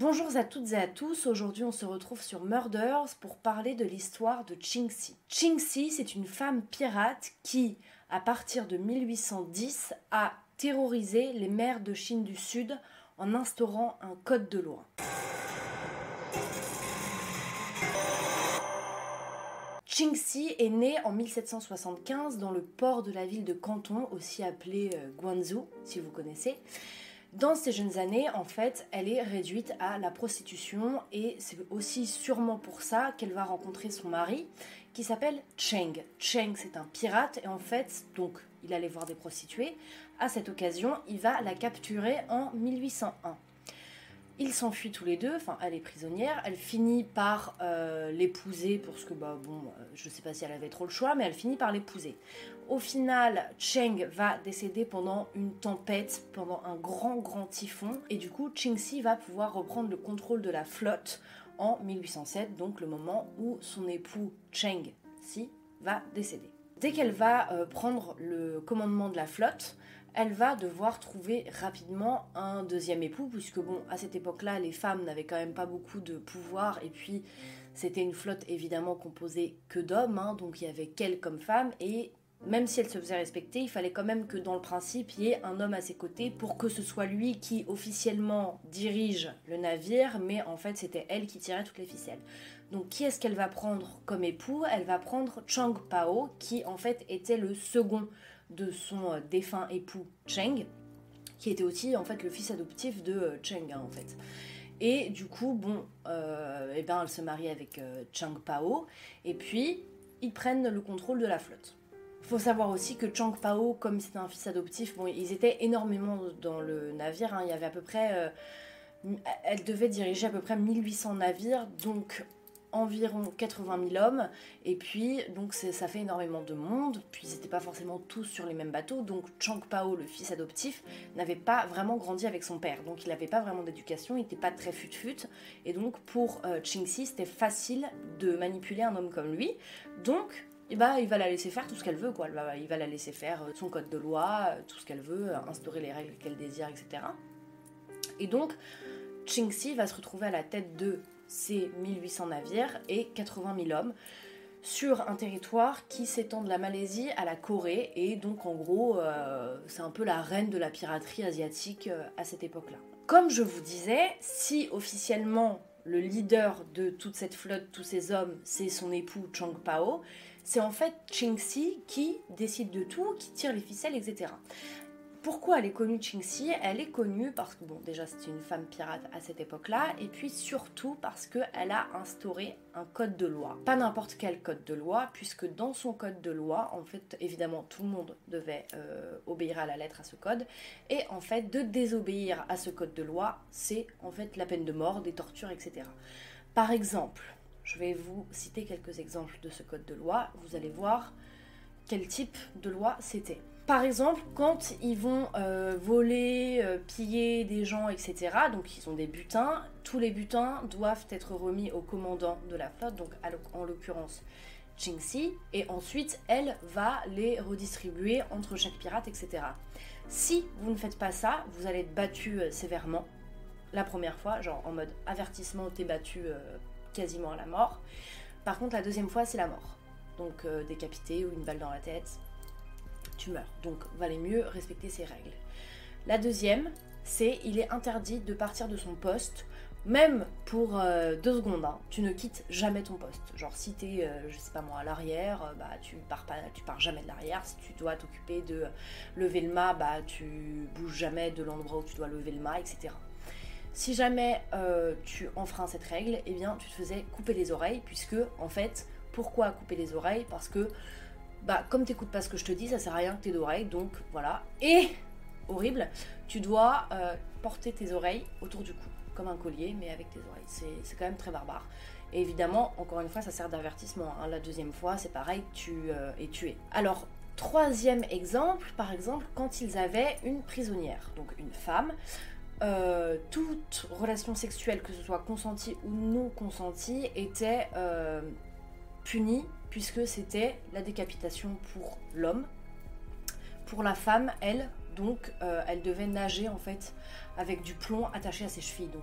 Bonjour à toutes et à tous, aujourd'hui on se retrouve sur Murders pour parler de l'histoire de Qingxi. Qingxi, c'est une femme pirate qui, à partir de 1810, a terrorisé les mers de Chine du Sud en instaurant un code de loi. Qingxi est née en 1775 dans le port de la ville de Canton, aussi appelé euh, Guangzhou, si vous connaissez. Dans ses jeunes années, en fait, elle est réduite à la prostitution et c'est aussi sûrement pour ça qu'elle va rencontrer son mari qui s'appelle Cheng. Cheng, c'est un pirate et en fait, donc, il allait voir des prostituées. À cette occasion, il va la capturer en 1801. Ils s'enfuient tous les deux, enfin elle est prisonnière, elle finit par euh, l'épouser parce que bah bon, euh, je sais pas si elle avait trop le choix, mais elle finit par l'épouser. Au final, Cheng va décéder pendant une tempête, pendant un grand grand typhon, et du coup Qingxi va pouvoir reprendre le contrôle de la flotte en 1807, donc le moment où son époux Cheng Si va décéder. Dès qu'elle va euh, prendre le commandement de la flotte, elle va devoir trouver rapidement un deuxième époux, puisque bon, à cette époque-là, les femmes n'avaient quand même pas beaucoup de pouvoir, et puis c'était une flotte évidemment composée que d'hommes, hein, donc il y avait qu'elle comme femme, et même si elle se faisait respecter, il fallait quand même que dans le principe, il y ait un homme à ses côtés pour que ce soit lui qui officiellement dirige le navire, mais en fait c'était elle qui tirait toutes les ficelles. Donc qui est-ce qu'elle va prendre comme époux? Elle va prendre Chang Pao, qui en fait était le second de son euh, défunt époux Cheng, qui était aussi en fait le fils adoptif de euh, Cheng hein, en fait. Et du coup, bon, euh, eh ben, elle se marie avec Chang Pao, et puis ils prennent le contrôle de la flotte. Faut savoir aussi que Chang Pao, comme c'était un fils adoptif, bon, ils étaient énormément dans le navire. Hein. il y avait à peu près, elle devait diriger à peu près 1800 navires, donc environ 80 000 hommes, et puis donc ça fait énormément de monde, puis ils n'étaient pas forcément tous sur les mêmes bateaux, donc Chang Pao, le fils adoptif, n'avait pas vraiment grandi avec son père, donc il n'avait pas vraiment d'éducation, il n'était pas très fut-fut, et donc pour euh, Qingxi, c'était facile de manipuler un homme comme lui, donc et bah, il va la laisser faire tout ce qu'elle veut, quoi. Il va la laisser faire euh, son code de loi, euh, tout ce qu'elle veut, instaurer les règles qu'elle désire, etc. Et donc, Qingxi va se retrouver à la tête de c'est 1800 navires et 80 000 hommes sur un territoire qui s'étend de la Malaisie à la Corée et donc en gros euh, c'est un peu la reine de la piraterie asiatique euh, à cette époque-là. Comme je vous disais, si officiellement le leader de toute cette flotte, tous ces hommes, c'est son époux Chang Pao, c'est en fait Qingxi qui décide de tout, qui tire les ficelles, etc. Pourquoi elle est connue Qingxi? Elle est connue parce que, bon, déjà c'était une femme pirate à cette époque-là, et puis surtout parce qu'elle a instauré un code de loi. Pas n'importe quel code de loi, puisque dans son code de loi, en fait, évidemment, tout le monde devait euh, obéir à la lettre à ce code, et en fait, de désobéir à ce code de loi, c'est en fait la peine de mort, des tortures, etc. Par exemple, je vais vous citer quelques exemples de ce code de loi, vous allez voir quel type de loi c'était. Par exemple, quand ils vont euh, voler, euh, piller des gens, etc., donc ils ont des butins, tous les butins doivent être remis au commandant de la flotte, donc en l'occurrence Qingxi, et ensuite elle va les redistribuer entre chaque pirate, etc. Si vous ne faites pas ça, vous allez être battu euh, sévèrement la première fois, genre en mode avertissement, t'es battu quasiment à la mort. Par contre, la deuxième fois, c'est la mort. Donc décapité ou une balle dans la tête, tu meurs. Donc valait mieux respecter ces règles. La deuxième, c'est il est interdit de partir de son poste, même pour euh, deux secondes. Hein. tu ne quittes jamais ton poste. Genre si t'es, euh, je sais pas moi, à l'arrière, euh, bah tu pars pas, tu pars jamais de l'arrière. Si tu dois t'occuper de lever le mât, bah tu bouges jamais de l'endroit où tu dois lever le mât, etc. Si jamais tu enfreins cette règle, eh bien tu te faisais couper les oreilles, puisque en fait, pourquoi couper les oreilles? Parce que bah comme t'écoutes pas ce que je te dis, ça sert à rien que t'aies d'oreilles, donc voilà. Et horrible, tu dois euh, porter tes oreilles autour du cou, comme un collier, mais avec tes oreilles. C'est quand même très barbare. Et évidemment, encore une fois, ça sert d'avertissement. Hein. La deuxième fois, c'est pareil, tu euh, es tué. Alors, troisième exemple, par exemple, quand ils avaient une prisonnière, donc une femme, euh, toute relation sexuelle, que ce soit consentie ou non consentie, était punie puisque c'était la décapitation pour l'homme. Pour la femme, elle, donc, euh, elle devait nager en fait avec du plomb attaché à ses chevilles. Bah,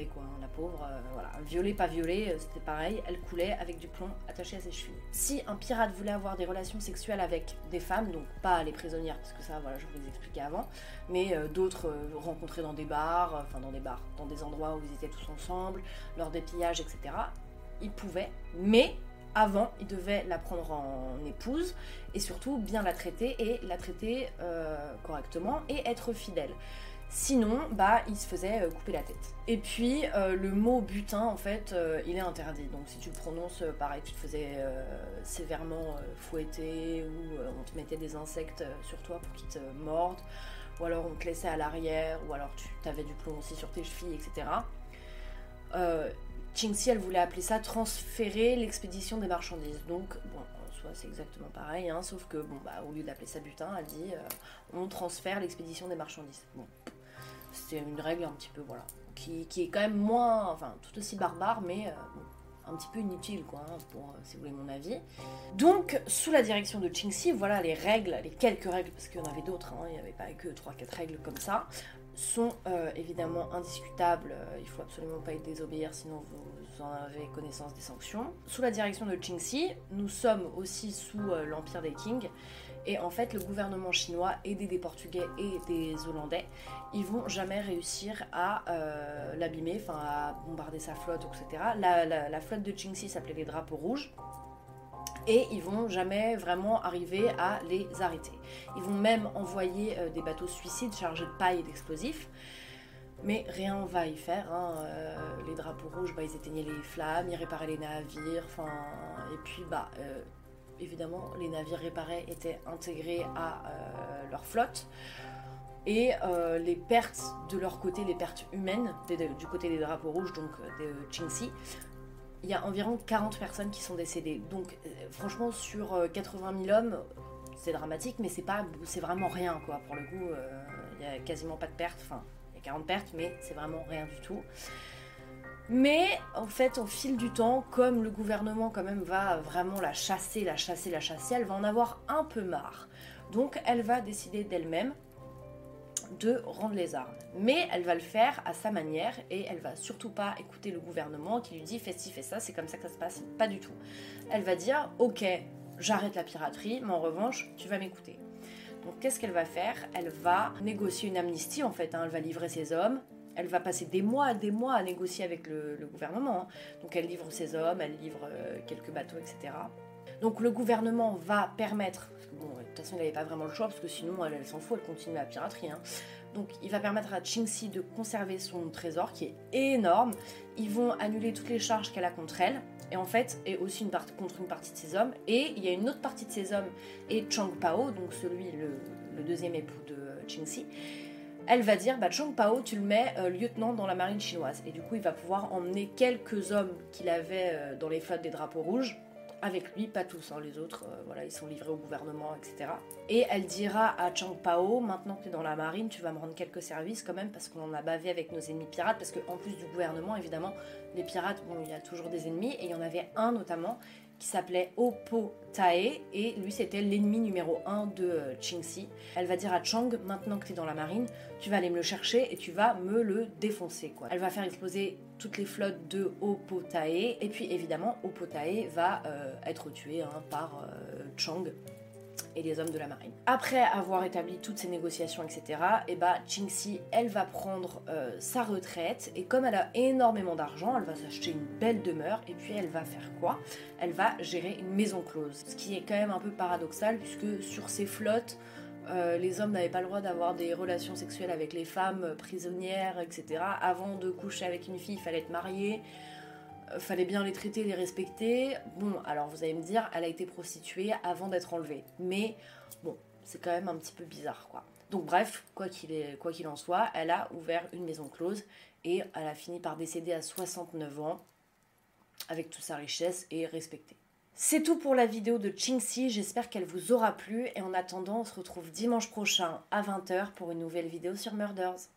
quoi, hein, la pauvre, euh, voilà, violée, pas violée, euh, c'était pareil, elle coulait avec du plomb attaché à ses chevilles. Si un pirate voulait avoir des relations sexuelles avec des femmes, donc pas les prisonnières, parce que ça, voilà, je vous les expliquais avant, mais d'autres rencontrés dans des bars, enfin dans des bars, dans des endroits où ils étaient tous ensemble, lors des pillages, etc., ils pouvaient, mais avant, il devait la prendre en épouse et surtout bien la traiter et la traiter correctement et être fidèle. Sinon, bah, il se faisait euh, couper la tête. Et puis, euh, le mot butin, en fait, euh, il est interdit. Donc, si tu le prononces, pareil, tu te faisais sévèrement fouetter ou on te mettait des insectes sur toi pour qu'ils te mordent, ou alors on te laissait à l'arrière, ou alors tu avais du plomb aussi sur tes chevilles, etc. Qingxi, elle voulait appeler ça transférer l'expédition des marchandises. Donc, bon, c'est exactement pareil, hein, sauf que, bon, bah, au lieu d'appeler ça butin, elle dit on transfère l'expédition des marchandises. C'est une règle un petit peu, voilà, qui, est quand même moins, enfin, tout aussi barbare, mais euh, un petit peu inutile, quoi, hein, pour, euh, si vous voulez mon avis. Donc, sous la direction de Qingxi, voilà les règles, les quelques règles, parce qu'il y en avait d'autres, hein, il n'y avait pas que 3-4 règles comme ça, sont euh, évidemment indiscutables, il faut absolument pas y désobéir, sinon vous, en avez connaissance des sanctions. Sous la direction de Qingxi, nous sommes aussi sous l'empire des Qing, et en fait, le gouvernement chinois, aidé des Portugais et des Hollandais, ils vont jamais réussir à euh, l'abîmer, enfin à bombarder sa flotte, etc. La, flotte de Qingxi s'appelait les drapeaux rouges. Et ils vont jamais vraiment arriver à les arrêter. Ils vont même envoyer euh, des bateaux suicides chargés de paille et d'explosifs. Mais rien va y faire. Hein. Euh, les drapeaux rouges, bah, ils éteignaient les flammes, ils réparaient les navires. Enfin, et puis, bah, évidemment, les navires réparés étaient intégrés à euh, leur flotte. Et euh, les pertes de leur côté, les pertes humaines, du côté des drapeaux rouges, donc euh, de Qingxi, il y a environ 40 personnes qui sont décédées. Donc franchement, sur 80 000 hommes, c'est dramatique, mais c'est vraiment rien. Pour le coup, il y a quasiment pas de pertes. Enfin, il y a 40 pertes, mais c'est vraiment rien du tout. Mais en fait, au fil du temps, comme le gouvernement quand même va vraiment la chasser, la chasser, la chasser, elle va en avoir un peu marre. Donc elle va décider d'elle-même de rendre les armes. Mais elle va le faire à sa manière et elle va surtout pas écouter le gouvernement qui lui dit fais ci, fais ça, c'est comme ça que ça se passe. Pas du tout. Elle va dire ok, j'arrête la piraterie, mais en revanche, tu vas m'écouter. Donc qu'est-ce qu'elle va faire? Elle va négocier une amnistie en fait. Hein. Elle va livrer ses hommes, elle va passer des mois, des mois à négocier avec le, gouvernement. Hein. Donc elle livre ses hommes, elle livre euh, quelques bateaux, etc. Donc le gouvernement va permettre, bon, de toute façon il n'avait pas vraiment le choix parce que sinon elle, s'en fout, elle continue la piraterie. Hein. Donc il va permettre à Qingxi de conserver son trésor qui est énorme. Ils vont annuler toutes les charges qu'elle a contre elle et en fait et aussi contre une partie de ses hommes. Et il y a une autre partie de ses hommes et Chang Pao, donc celui le, le deuxième époux de Qingxi, elle va dire bah, Chong Pao, tu le mets euh, lieutenant dans la marine chinoise. Et du coup, il va pouvoir emmener quelques hommes qu'il avait euh, dans les flottes des drapeaux rouges avec lui, pas tous, hein, les autres, euh, voilà, ils sont livrés au gouvernement, etc. Et elle dira à Chang Pao, maintenant que tu es dans la marine, tu vas me rendre quelques services quand même, parce qu'on en a bavé avec nos ennemis pirates, parce qu'en plus du gouvernement, évidemment, les pirates, bon, il y a toujours des ennemis, et il y en avait un notamment qui s'appelait Oppo Tae et lui c'était l'ennemi numéro 1 de euh, Qingxi. Elle va dire à Chang maintenant que tu es dans la marine, tu vas aller me le chercher et tu vas me le défoncer quoi. Elle va faire exploser toutes les flottes de Oppo Tae et puis évidemment Oppo Tae va euh, être tué hein, par euh, Chang et les hommes de la marine. Après avoir établi toutes ces négociations, etc., et bah Qingxi, elle va prendre euh, sa retraite et comme elle a énormément d'argent, elle va s'acheter une belle demeure et puis elle va faire quoi? Elle va gérer une maison close. Ce qui est quand même un peu paradoxal puisque sur ces flottes, euh, les hommes n'avaient pas le droit d'avoir des relations sexuelles avec les femmes prisonnières, etc. Avant de coucher avec une fille, il fallait être marié. Euh, fallait bien les traiter, les respecter. Bon, alors vous allez me dire, elle a été prostituée avant d'être enlevée. Mais bon, c'est quand même un petit peu bizarre, quoi. Donc bref, quoi qu'il en soit, elle a ouvert une maison close et elle a fini par décéder à 69 ans avec toute sa richesse et respectée. C'est tout pour la vidéo de Qingxi, j'espère qu'elle vous aura plu et en attendant on se retrouve dimanche prochain à 20h pour une nouvelle vidéo sur Murders.